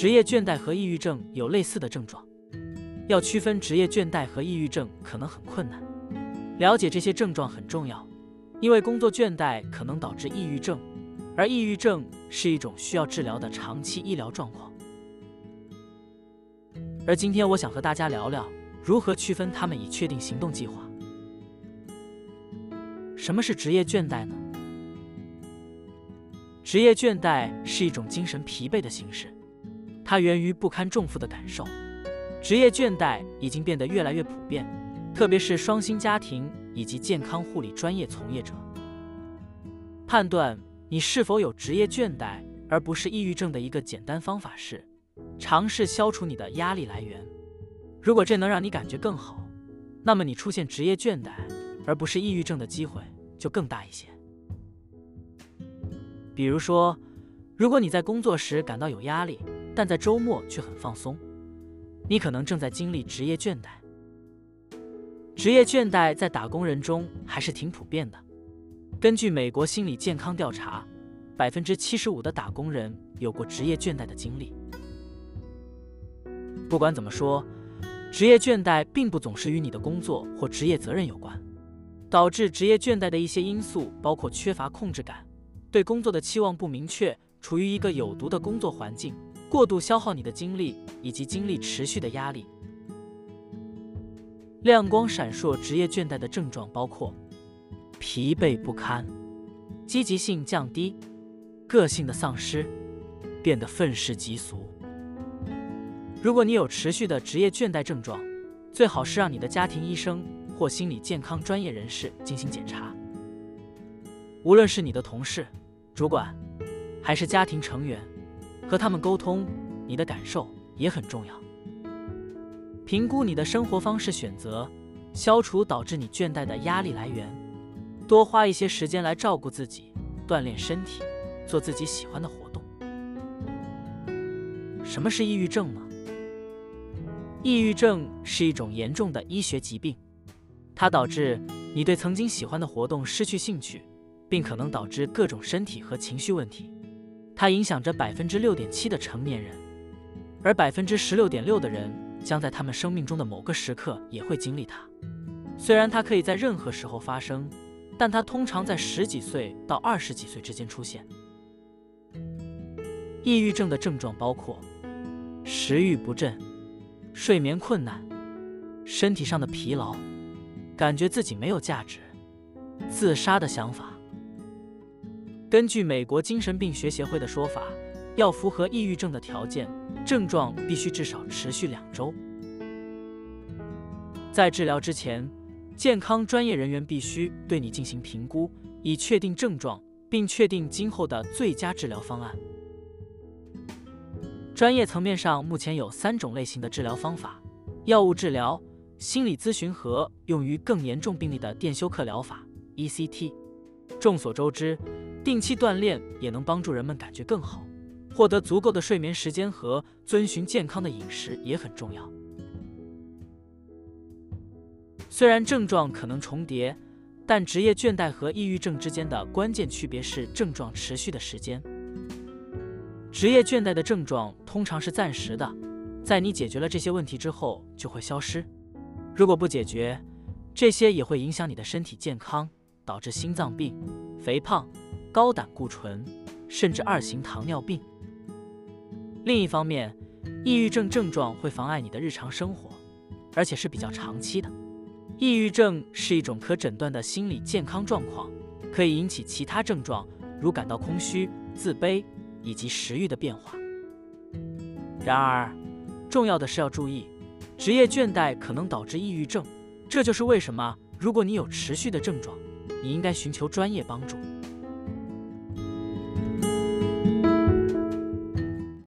职业倦怠和抑郁症有类似的症状，要区分职业倦怠和抑郁症可能很困难。了解这些症状很重要，因为工作倦怠可能导致抑郁症，而抑郁症是一种需要治疗的长期医疗状况。而今天我想和大家聊聊如何区分它们，以确定行动计划。什么是职业倦怠呢？职业倦怠是一种精神疲惫的形式。它源于不堪重负的感受，职业倦怠已经变得越来越普遍，特别是双薪家庭以及健康护理专业从业者。判断你是否有职业倦怠而不是抑郁症的一个简单方法是，尝试消除你的压力来源。如果这能让你感觉更好，那么你出现职业倦怠而不是抑郁症的机会就更大一些。比如说，如果你在工作时感到有压力，但在周末却很放松，你可能正在经历职业倦怠。职业倦怠在打工人中还是挺普遍的。根据美国心理健康调查，百分之七十五的打工人有过职业倦怠的经历。不管怎么说，职业倦怠并不总是与你的工作或职业责任有关。导致职业倦怠的一些因素包括缺乏控制感、对工作的期望不明确、处于一个有毒的工作环境。过度消耗你的精力，以及精力持续的压力。亮光闪烁职业倦怠的症状包括疲惫不堪、积极性降低、个性的丧失、变得愤世嫉俗。如果你有持续的职业倦怠症状，最好是让你的家庭医生或心理健康专业人士进行检查。无论是你的同事、主管，还是家庭成员。和他们沟通，你的感受也很重要。评估你的生活方式选择，消除导致你倦怠的压力来源，多花一些时间来照顾自己，锻炼身体，做自己喜欢的活动。什么是抑郁症呢？抑郁症是一种严重的医学疾病，它导致你对曾经喜欢的活动失去兴趣，并可能导致各种身体和情绪问题。它影响着百分之六点七的成年人，而百分之十六点六的人将在他们生命中的某个时刻也会经历它。虽然它可以在任何时候发生，但它通常在十几岁到二十几岁之间出现。抑郁症的症状包括食欲不振、睡眠困难、身体上的疲劳、感觉自己没有价值、自杀的想法。根据美国精神病学协会的说法，要符合抑郁症的条件，症状必须至少持续两周。在治疗之前，健康专业人员必须对你进行评估，以确定症状，并确定今后的最佳治疗方案。专业层面上，目前有三种类型的治疗方法：药物治疗、心理咨询和用于更严重病例的电休克疗法 （ECT）。众所周知。定期锻炼也能帮助人们感觉更好，获得足够的睡眠时间和遵循健康的饮食也很重要。虽然症状可能重叠，但职业倦怠和抑郁症之间的关键区别是症状持续的时间。职业倦怠的症状通常是暂时的，在你解决了这些问题之后就会消失。如果不解决，这些也会影响你的身体健康，导致心脏病、肥胖。高胆固醇，甚至二型糖尿病。另一方面，抑郁症症状会妨碍你的日常生活，而且是比较长期的。抑郁症是一种可诊断的心理健康状况，可以引起其他症状，如感到空虚、自卑以及食欲的变化。然而，重要的是要注意，职业倦怠可能导致抑郁症，这就是为什么如果你有持续的症状，你应该寻求专业帮助。